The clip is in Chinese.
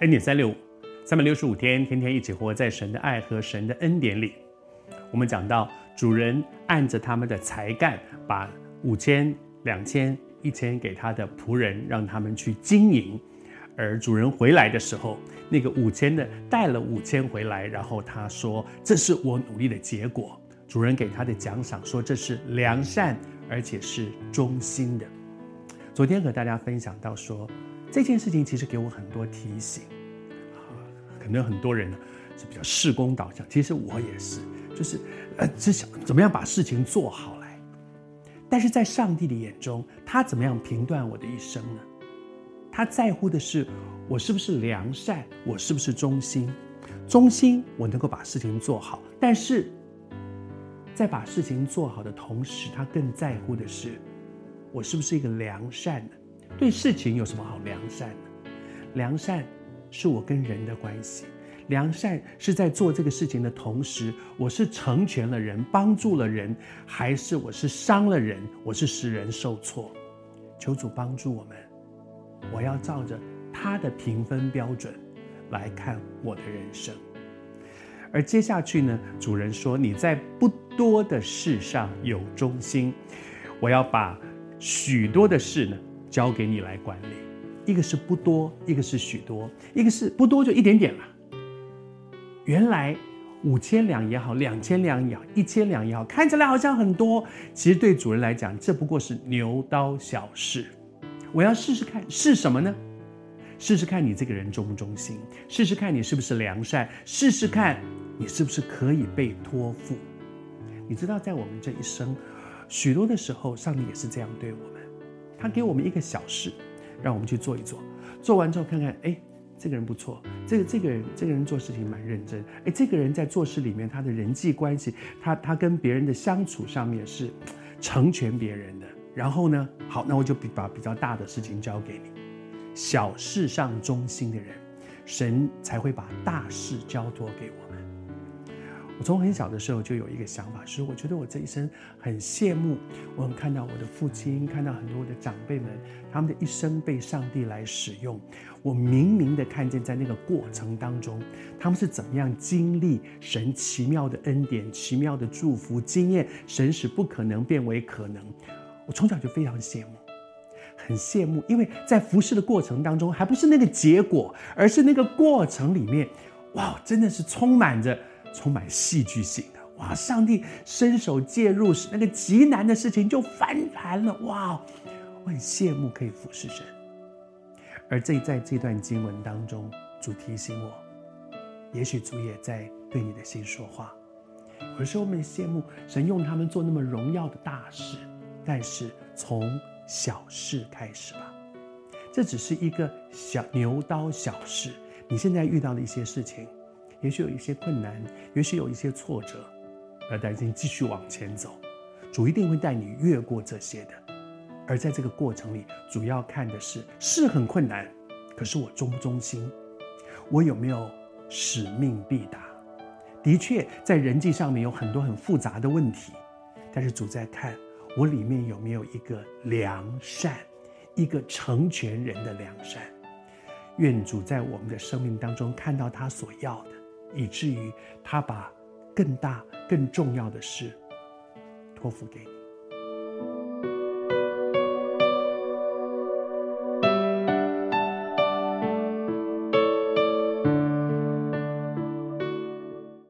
恩典三六五，三百六十五天，天天一起活在神的爱和神的恩典里。我们讲到主人按着他们的才干，把五千、两千、一千给他的仆人，让他们去经营。而主人回来的时候，那个五千的带了五千回来，然后他说：“这是我努力的结果。”主人给他的奖赏说：“这是良善，而且是忠心的。”昨天和大家分享到说。这件事情其实给我很多提醒，啊，可能很多人呢是比较事工导向，其实我也是，就是呃，只想怎么样把事情做好来。但是在上帝的眼中，他怎么样评断我的一生呢？他在乎的是我是不是良善，我是不是忠心。忠心，我能够把事情做好，但是在把事情做好的同时，他更在乎的是我是不是一个良善的。对事情有什么好良善呢？良善是我跟人的关系，良善是在做这个事情的同时，我是成全了人，帮助了人，还是我是伤了人，我是使人受挫？求主帮助我们，我要照着他的评分标准来看我的人生。而接下去呢，主人说：“你在不多的事上有忠心，我要把许多的事呢。”交给你来管理，一个是不多，一个是许多，一个是不多就一点点了。原来五千两也好，两千两也好，一千两也好，看起来好像很多，其实对主人来讲，这不过是牛刀小事。我要试试看是什么呢？试试看你这个人忠不忠心，试试看你是不是良善，试试看你是不是可以被托付。你知道，在我们这一生，许多的时候，上帝也是这样对我们。他给我们一个小事，让我们去做一做。做完之后看看，哎，这个人不错，这个这个人这个人做事情蛮认真。哎，这个人在做事里面，他的人际关系，他他跟别人的相处上面是成全别人的。然后呢，好，那我就比把比较大的事情交给你。小事上忠心的人，神才会把大事交托给我们。我从很小的时候就有一个想法，是我觉得我这一生很羡慕，我很看到我的父亲，看到很多我的长辈们，他们的一生被上帝来使用。我明明的看见在那个过程当中，他们是怎么样经历神奇妙的恩典、奇妙的祝福，经验神使不可能变为可能。我从小就非常羡慕，很羡慕，因为在服侍的过程当中，还不是那个结果，而是那个过程里面，哇，真的是充满着。充满戏剧性的哇！上帝伸手介入，使那个极难的事情就翻盘了哇！我很羡慕可以服侍神。而这在这段经文当中，主提醒我，也许主也在对你的心说话。有时候我们羡慕神用他们做那么荣耀的大事，但是从小事开始吧。这只是一个小牛刀小事，你现在遇到的一些事情。也许有一些困难，也许有一些挫折，不要担心，继续往前走，主一定会带你越过这些的。而在这个过程里，主要看的是是很困难，可是我忠不忠心？我有没有使命必达？的确，在人际上面有很多很复杂的问题，但是主在看我里面有没有一个良善，一个成全人的良善。愿主在我们的生命当中看到他所要的。以至于他把更大、更重要的事托付给你。